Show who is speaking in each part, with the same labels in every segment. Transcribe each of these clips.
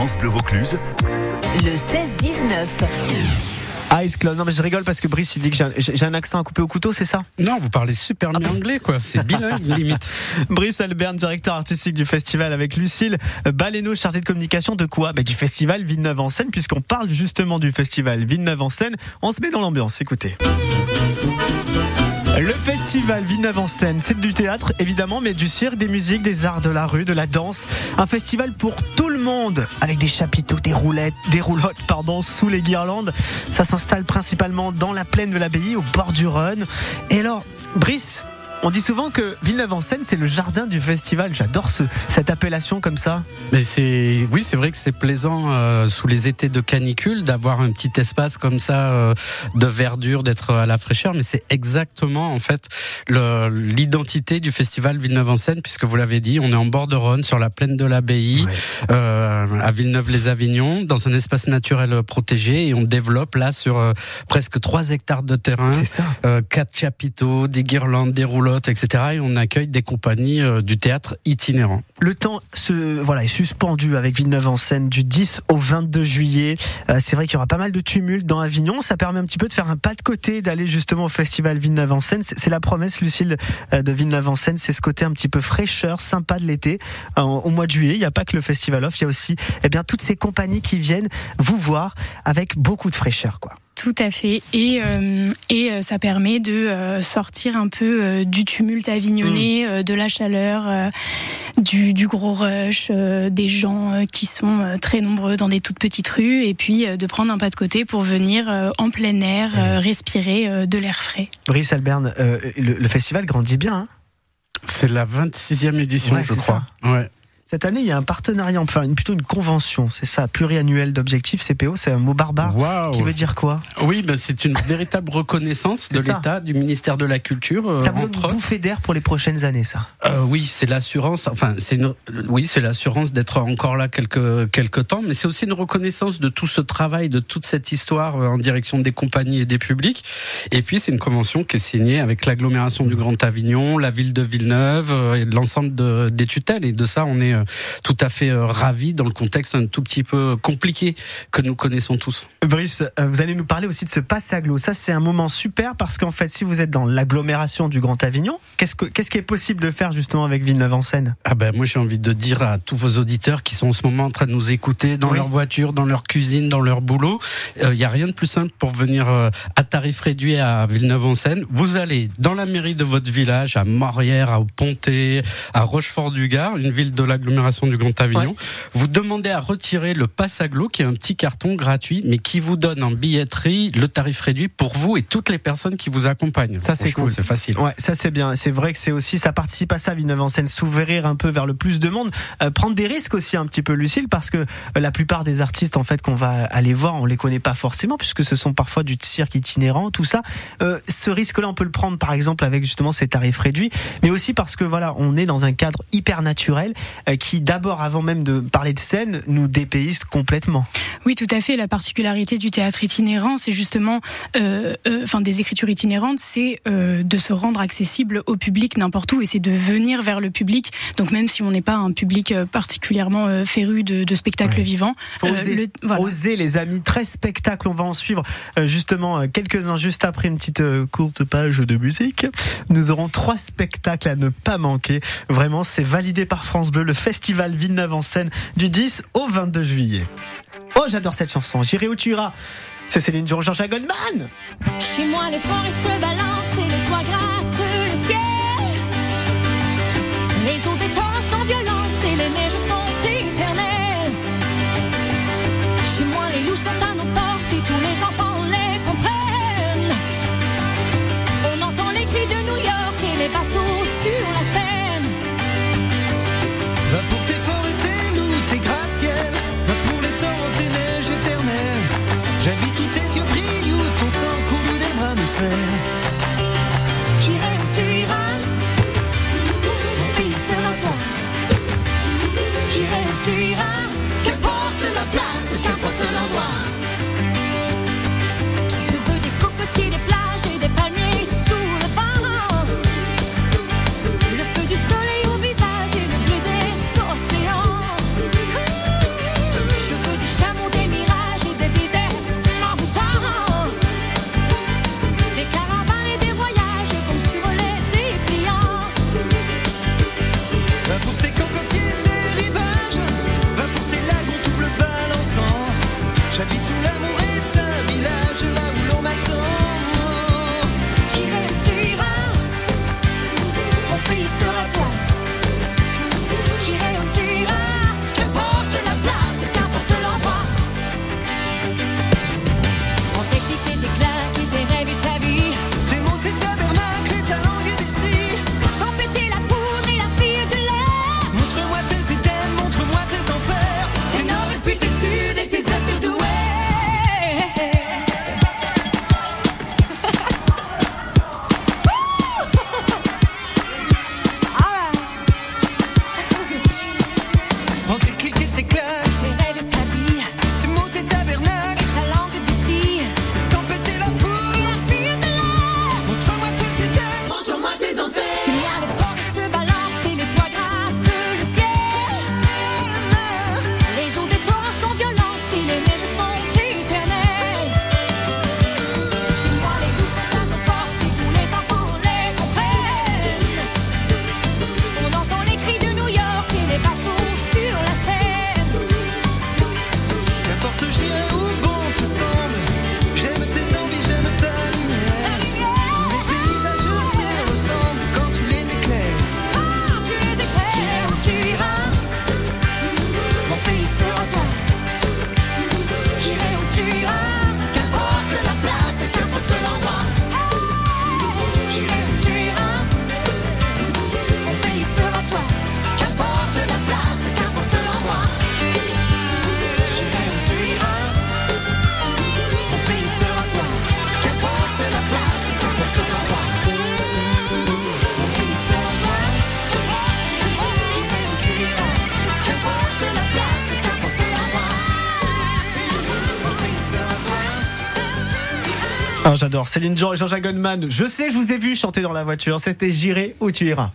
Speaker 1: France Bleu Vaucluse.
Speaker 2: Le 16-19.
Speaker 3: Ice Club. Non, mais je rigole parce que Brice, il dit que j'ai un accent à couper au couteau, c'est ça?
Speaker 4: Non, vous parlez super bien anglais, quoi. C'est bilingue, limite.
Speaker 3: Brice Albert, directeur artistique du festival avec Lucille Baleno, chargé de communication de quoi? Bah, Du festival Villeneuve en scène, puisqu'on parle justement du festival Villeneuve en scène. On se met dans l'ambiance, écoutez. Le festival Villeneuve en scène, c'est du théâtre évidemment, mais du cirque, des musiques, des arts de la rue, de la danse. Un festival pour tout le monde, avec des chapiteaux, des roulettes, des roulottes, pardon, sous les guirlandes. Ça s'installe principalement dans la plaine de l'abbaye, au bord du Rhône. Et alors, Brice, on dit souvent que Villeneuve-en-Seine, c'est le jardin du festival. J'adore ce, cette appellation comme ça.
Speaker 4: Mais c'est, oui, c'est vrai que c'est plaisant euh, sous les étés de canicule d'avoir un petit espace comme ça euh, de verdure, d'être à la fraîcheur. Mais c'est exactement en fait l'identité du festival Villeneuve-en-Seine, puisque vous l'avez dit, on est en bord de Rhône, sur la plaine de l'Abbaye, euh, à Villeneuve-les-Avignon, dans un espace naturel protégé, et on développe là sur presque 3 hectares de terrain, quatre chapiteaux, des guirlandes, des rouleaux etc. Et on accueille des compagnies euh, du théâtre itinérant.
Speaker 3: Le temps se, voilà, est suspendu avec Villeneuve en scène du 10 au 22 juillet. Euh, c'est vrai qu'il y aura pas mal de tumulte dans Avignon. Ça permet un petit peu de faire un pas de côté, d'aller justement au festival Villeneuve en scène. C'est la promesse, Lucille, euh, de Villeneuve en scène. C'est ce côté un petit peu fraîcheur, sympa de l'été. Au mois de juillet, il n'y a pas que le festival off, il y a aussi eh bien, toutes ces compagnies qui viennent vous voir avec beaucoup de fraîcheur. quoi.
Speaker 5: Tout à fait. Et, euh, et euh, ça permet de euh, sortir un peu du tumulte avignonné, mm. de la chaleur, du, du, gros rush, des gens qui sont très nombreux dans des toutes petites rues, et puis de prendre un pas de côté pour venir en plein air, respirer de l'air frais.
Speaker 3: Brice Alberne, le, festival grandit bien. Hein?
Speaker 4: C'est la 26e édition, je crois. Ouais.
Speaker 3: Cette année, il y a un partenariat, enfin plutôt une convention, c'est ça, pluriannuel d'objectifs CPO, c'est un mot barbare qui veut dire quoi?
Speaker 4: Oui, ben c'est une véritable reconnaissance de l'État, du ministère de la Culture.
Speaker 3: Euh, ça vous donne une bouffée d'air pour les prochaines années, ça?
Speaker 4: Euh, Oui, c'est l'assurance, enfin c'est une, oui, c'est l'assurance d'être encore là quelques quelques temps, mais c'est aussi une reconnaissance de tout ce travail, de toute cette histoire euh, en direction des compagnies et des publics. Et puis c'est une convention qui est signée avec l'agglomération du Grand Avignon, la ville de Villeneuve et l'ensemble de, des tutelles. Et de ça, on est euh, tout à fait euh, ravi dans le contexte un tout petit peu compliqué que nous connaissons tous.
Speaker 3: Brice, euh, vous allez nous parler aussi de ce passe aglo. Ça, c'est un moment super parce qu'en fait, si vous êtes dans l'agglomération du Grand Avignon, qu'est-ce, que, qu'est-ce qui est possible de faire justement avec Villeneuve-en-Seine
Speaker 4: Ah ben, moi, j'ai envie de dire à tous vos auditeurs qui sont en ce moment en train de nous écouter dans leur voiture, dans leur cuisine, dans leur boulot, il n'y a rien de plus simple pour venir à tarif réduit à Villeneuve-en-Seine. Vous allez dans la mairie de votre village, à Morière, à Ponté, à Rochefort-du-Gard, une ville de l'agglomération du Grand Avignon. Vous demandez à retirer le pass aglo, qui est un petit carton gratuit, mais qui vous donne en billetterie le tarif réduit pour vous et toutes les personnes qui vous accompagnent.
Speaker 3: Ça c'est cool,
Speaker 4: c'est facile.
Speaker 3: Ouais, ça c'est bien. C'est vrai que c'est aussi, ça participe à ça, Villeneuve en scène, s'ouvrir un peu vers le plus de monde, euh, prendre des risques aussi un petit peu, Lucille, parce que euh, la plupart des artistes en fait qu'on va aller voir, on les connaît pas forcément, puisque ce sont parfois du cirque itinérant, tout ça. Euh, ce risque-là, on peut le prendre par exemple avec justement ces tarifs réduits, mais aussi parce que voilà, on est dans un cadre hyper naturel qui d'abord, avant même de parler de scène, nous dépayse complètement.
Speaker 5: Oui, tout à fait. La particularité du théâtre itinérant, c'est justement, euh, euh, enfin des écritures itinérantes, c'est euh, de se rendre accessible au public n'importe où et c'est de venir vers le public. Donc même si on n'est pas un public particulièrement féru de, spectacles vivants,
Speaker 3: Faut oser, les amis, très spectacle. On va en suivre justement quelques-uns juste après une petite courte page de musique. Nous aurons trois spectacles à ne pas manquer. Vraiment, c'est validé par France Bleu, le festival Villeneuve en scène du 10 au 22 juillet. Oh, j'adore cette chanson. J'irai où tu iras. C'est Céline Dion, Georges Goldman.
Speaker 6: Chez moi, les forêts se balancent et les toits grattent le ciel. Les eaux des temps sont violentes et les neiges
Speaker 3: Ah, J'adore Céline Dion et Jean-Jacques Goldman. Je sais, je vous ai vu chanter dans la voiture. C'était J'irai où tu iras.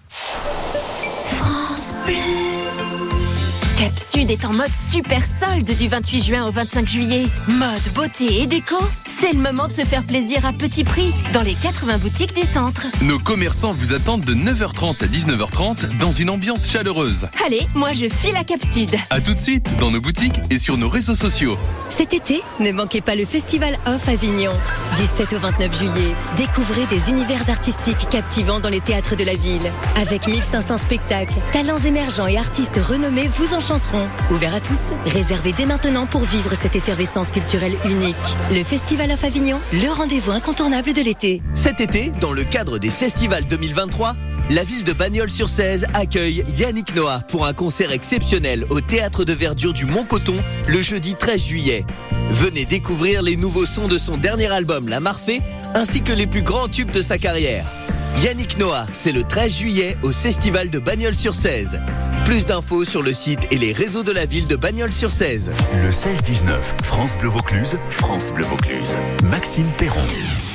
Speaker 2: Sud est en mode super solde du 28 juin au 25 juillet. Mode, beauté et déco, c'est le moment de se faire plaisir à petit prix dans les 80 boutiques du centre.
Speaker 1: Nos commerçants vous attendent de 9h30 à 19h30 dans une ambiance chaleureuse.
Speaker 2: Allez, moi je file à Cap Sud.
Speaker 1: À tout de suite dans nos boutiques et sur nos réseaux sociaux.
Speaker 7: Cet été, ne manquez pas le Festival Off Avignon. Du 7 au 29 juillet, découvrez des univers artistiques captivants dans les théâtres de la ville. Avec 1500 spectacles, talents émergents et artistes renommés vous enchanteront. Ouvert à tous, réservez dès maintenant pour vivre cette effervescence culturelle unique. Le Festival Off Avignon, le rendez-vous incontournable de l'été.
Speaker 8: Cet été, dans le cadre des Festivals 2023, la ville de Bagnols-sur-Cèze accueille Yannick Noah pour un concert exceptionnel au Théâtre de Verdure du Mont-Coton le jeudi 13 juillet. Venez découvrir les nouveaux sons de son dernier album La Marfée ainsi que les plus grands tubes de sa carrière. Yannick Noah, c'est le 13 juillet au Festival de Bagnols-sur-Cèze. Plus d'infos sur le site et les réseaux de la ville de Bagnols-sur-Cèze.
Speaker 9: Le 16-19, France Bleu Vaucluse, France Bleu Vaucluse. Maxime Perron.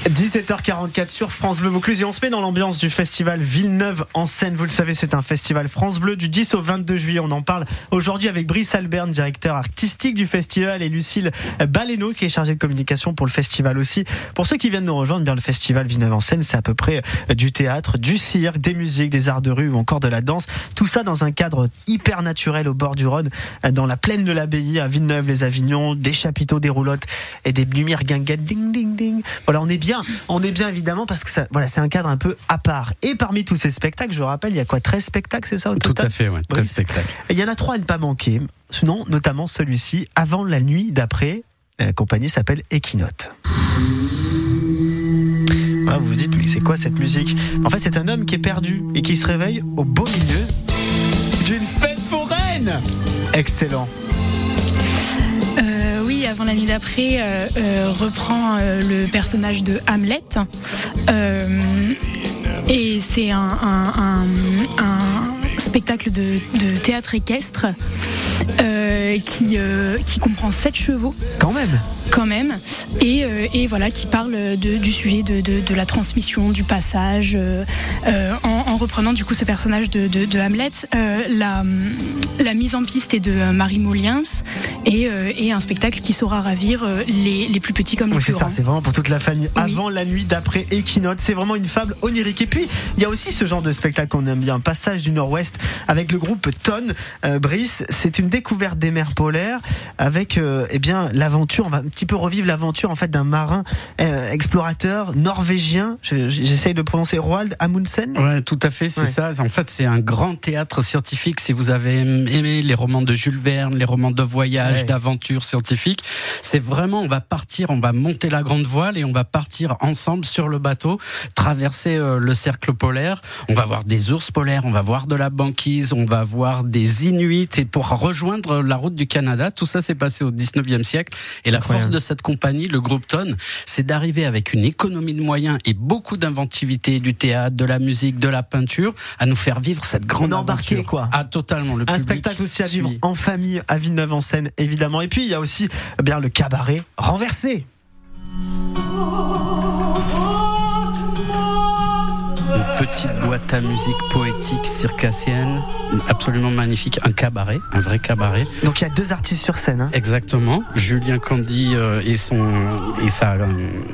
Speaker 3: 17h44 sur France Bleu Vaucluse et on se met dans l'ambiance du festival Villeneuve en scène. Vous le savez, c'est un festival France Bleu du 10 au 22 juillet. On en parle aujourd'hui avec Brice Alberne, directeur artistique du festival, et Lucille Baleno, qui est chargée de communication pour le festival aussi. Pour ceux qui viennent nous rejoindre, bien le festival Villeneuve en scène, c'est à peu près du théâtre, du cirque, des musiques, des arts de rue ou encore de la danse. Tout ça dans un cadre hyper naturel au bord du Rhône, dans la plaine de l'abbaye à Villeneuve-les-Avignon, des chapiteaux, des roulottes et des lumières guinguettes, ding ding ding. Voilà, on est bien, on est bien évidemment parce que ça, voilà, c'est un cadre un peu à part. Et parmi tous ces spectacles, je rappelle, il y a quoi 13 spectacles, c'est ça au
Speaker 4: Tout à fait, ouais.
Speaker 3: Oui,
Speaker 4: 13
Speaker 3: c'est-
Speaker 4: spectacles.
Speaker 3: Il y en a trois à ne pas manquer. Sinon, notamment celui-ci, avant la nuit d'après. La compagnie s'appelle Equinote. Ah, vous vous dites, mais c'est quoi cette musique? En fait, c'est un homme qui est perdu et qui se réveille au beau milieu d'une fête foraine. Excellent.
Speaker 5: Oui, avant la nuit d'après, euh, euh, reprend euh, le personnage de Hamlet. Et c'est un, spectacle de théâtre équestre euh, qui, euh, qui comprend sept chevaux
Speaker 3: Quand même.
Speaker 5: quand même, et, euh, et voilà qui parle de- du sujet de, de- de la transmission, du passage, en, en reprenant du coup ce personnage de, Hamlet. La, la mise en piste est de Marie Moliens et, et un spectacle qui saura ravir les, les plus petits comme les
Speaker 3: Oui, c'est
Speaker 5: plus
Speaker 3: ça,
Speaker 5: grands.
Speaker 3: c'est vraiment pour toute la famille.
Speaker 5: Oui.
Speaker 3: Avant la nuit, d'après Equinote, c'est vraiment une fable onirique. Et puis, il y a aussi ce genre de spectacle qu'on aime bien, Passage du Nord-Ouest, avec le groupe Tonne. Brice, c'est une découverte des mers polaires, avec euh, eh bien l'aventure. On va un petit peu revivre l'aventure en fait d'un marin euh, explorateur norvégien. Je- J'essaye de prononcer Roald Amundsen.
Speaker 4: Ouais, tout à fait, c'est
Speaker 3: Ouais.
Speaker 4: ça. En fait, c'est un grand théâtre scientifique. Si vous avez aimé les romans de Jules Verne, les romans de voyage,
Speaker 3: Ouais.
Speaker 4: d'aventure scientifique, c'est vraiment, on va partir, on va monter la grande voile et on va partir ensemble sur le bateau, traverser euh, le cercle polaire. On va voir des ours polaires, on va voir de la banquise, on va voir des Inuits et pour rejoindre la route du Canada, tout ça s'est passé au 19e siècle. Et la
Speaker 3: Incroyable.
Speaker 4: force de cette compagnie, le groupe Ton, c'est d'arriver avec une économie de moyens et beaucoup d'inventivité du théâtre, de la musique, de la peinture, à nous faire vivre cette grande
Speaker 3: On est embarqué,
Speaker 4: aventure.
Speaker 3: quoi.
Speaker 4: Ah, totalement. Le
Speaker 3: Un spectacle aussi à vivre en famille à Villeneuve en scène évidemment. Et puis il y a aussi eh bien le cabaret renversé.
Speaker 4: Petite boîte à musique poétique circassienne, absolument magnifique. Un cabaret, un vrai cabaret.
Speaker 3: Donc il y a deux artistes sur scène. hein.
Speaker 4: Exactement. Julien Candy euh, et son et sa euh,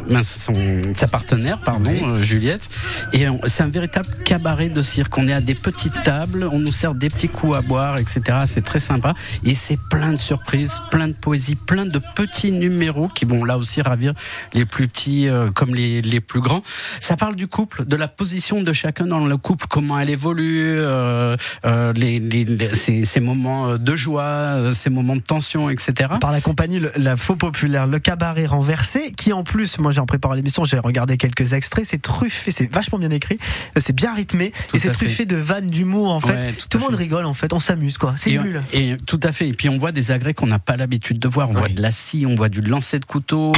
Speaker 4: mince, son sa partenaire, pardon, euh, Juliette. Et c'est un véritable cabaret de cirque. On est à des petites tables, on nous sert des petits coups à boire, etc. C'est très sympa. Et c'est plein de surprises, plein de poésie, plein de petits numéros qui vont là aussi ravir les plus petits comme les, les plus grands. Ça parle du couple, de la position de chacun dans le couple, comment elle évolue, euh, euh, les, les- les- ces, ces moments euh, de joie, euh, ces moments de tension, etc.
Speaker 3: par la compagnie le- La Faux Populaire, le cabaret renversé, qui en plus, moi j'ai en préparant l'émission, j'ai regardé quelques extraits, c'est truffé, c'est vachement bien écrit, c'est bien rythmé,
Speaker 4: Tout
Speaker 3: et c'est
Speaker 4: fait.
Speaker 3: truffé de vannes d'humour en fait.
Speaker 4: Ouais, tout
Speaker 3: le monde
Speaker 4: fait.
Speaker 3: rigole en fait, on s'amuse quoi, c'est bulle.
Speaker 4: et tout à fait. Et puis on voit des agrès qu'on n'a pas l'habitude de voir. On voit de la scie, on voit du lancer de couteau,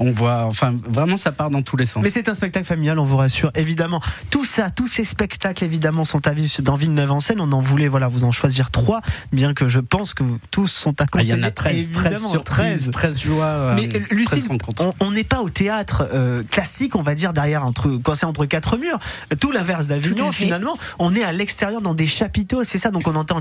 Speaker 4: on voit, enfin, vraiment, ça part dans tous les sens.
Speaker 3: Mais c'est un spectacle familial, on vous rassure, évidemment. Tout ça ça, tous ces spectacles évidemment sont à vivre dans Villeneuve-en-Seine. On en voulait voilà vous en choisir trois, bien que je pense que tous sont à
Speaker 4: Ah, Il y
Speaker 3: conseiller.
Speaker 4: en a 13, 13
Speaker 3: évidemment,
Speaker 4: surprises, 13 joies, euh,
Speaker 3: Mais euh,
Speaker 4: 13
Speaker 3: Lucille, on- n'est pas au théâtre euh, classique, on va dire derrière entre quand c'est entre quatre murs. Tout l'inverse d'Avignon finalement. On est à l'extérieur dans des chapiteaux, c'est ça. Donc on entend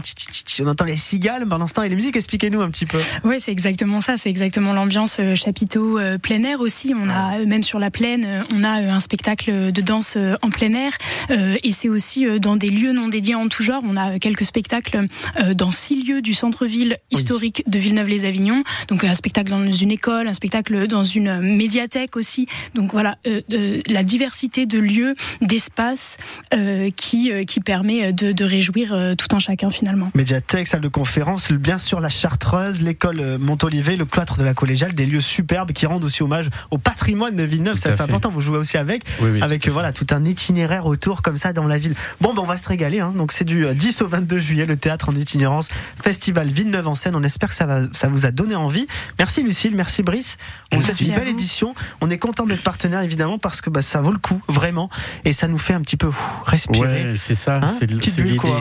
Speaker 3: on entend les cigales pendant ce temps et les musiques. Expliquez-nous un petit peu.
Speaker 5: Oui, c'est exactement ça. C'est exactement l'ambiance euh, chapiteau euh, plein air aussi. On a même sur la plaine, on a euh, un spectacle de danse euh, en plein air. Euh, et c'est aussi euh, dans des lieux non dédiés en tout genre. On a quelques spectacles euh, dans six lieux du centre-ville historique de Villeneuve-les-Avignon. Donc un spectacle dans une école, un spectacle dans une médiathèque aussi. Donc voilà, euh, euh, la diversité de lieux, d'espaces euh, qui euh, qui permet de, de réjouir euh, tout un chacun finalement.
Speaker 3: Médiathèque, salle de conférence, bien sûr la Chartreuse, l'école Montolivet, le cloître de la collégiale, des lieux superbes qui rendent aussi hommage au patrimoine de Villeneuve.
Speaker 4: Tout
Speaker 3: Ça c'est important. Vous jouez aussi avec,
Speaker 4: Oui, oui,
Speaker 3: avec
Speaker 4: tout
Speaker 3: euh, voilà tout un itinéraire autour comme ça dans la ville. Bon, ben on va se régaler. Hein. Donc c'est du euh, 10 au 22 juillet, le théâtre en itinérance, festival Villeneuve en scène. On espère que ça va, ça vous a donné envie. Merci Lucille, merci Brice. On vous
Speaker 5: Merci
Speaker 3: souhaite une belle
Speaker 5: vous.
Speaker 3: édition. On est content d'être partenaire évidemment parce que bah, ça vaut le coup vraiment et ça nous fait un petit peu ouf, respirer.
Speaker 4: Ouais, c'est ça,
Speaker 3: Hein?
Speaker 4: C'est l'idée,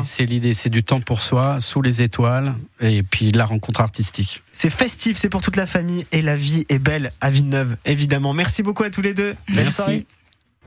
Speaker 4: c'est l'idée, c'est du temps pour soi, sous les étoiles, et puis la rencontre artistique.
Speaker 3: C'est festif, c'est pour toute la famille et la vie est belle à Villeneuve, évidemment. Merci beaucoup à tous les deux.
Speaker 4: Merci.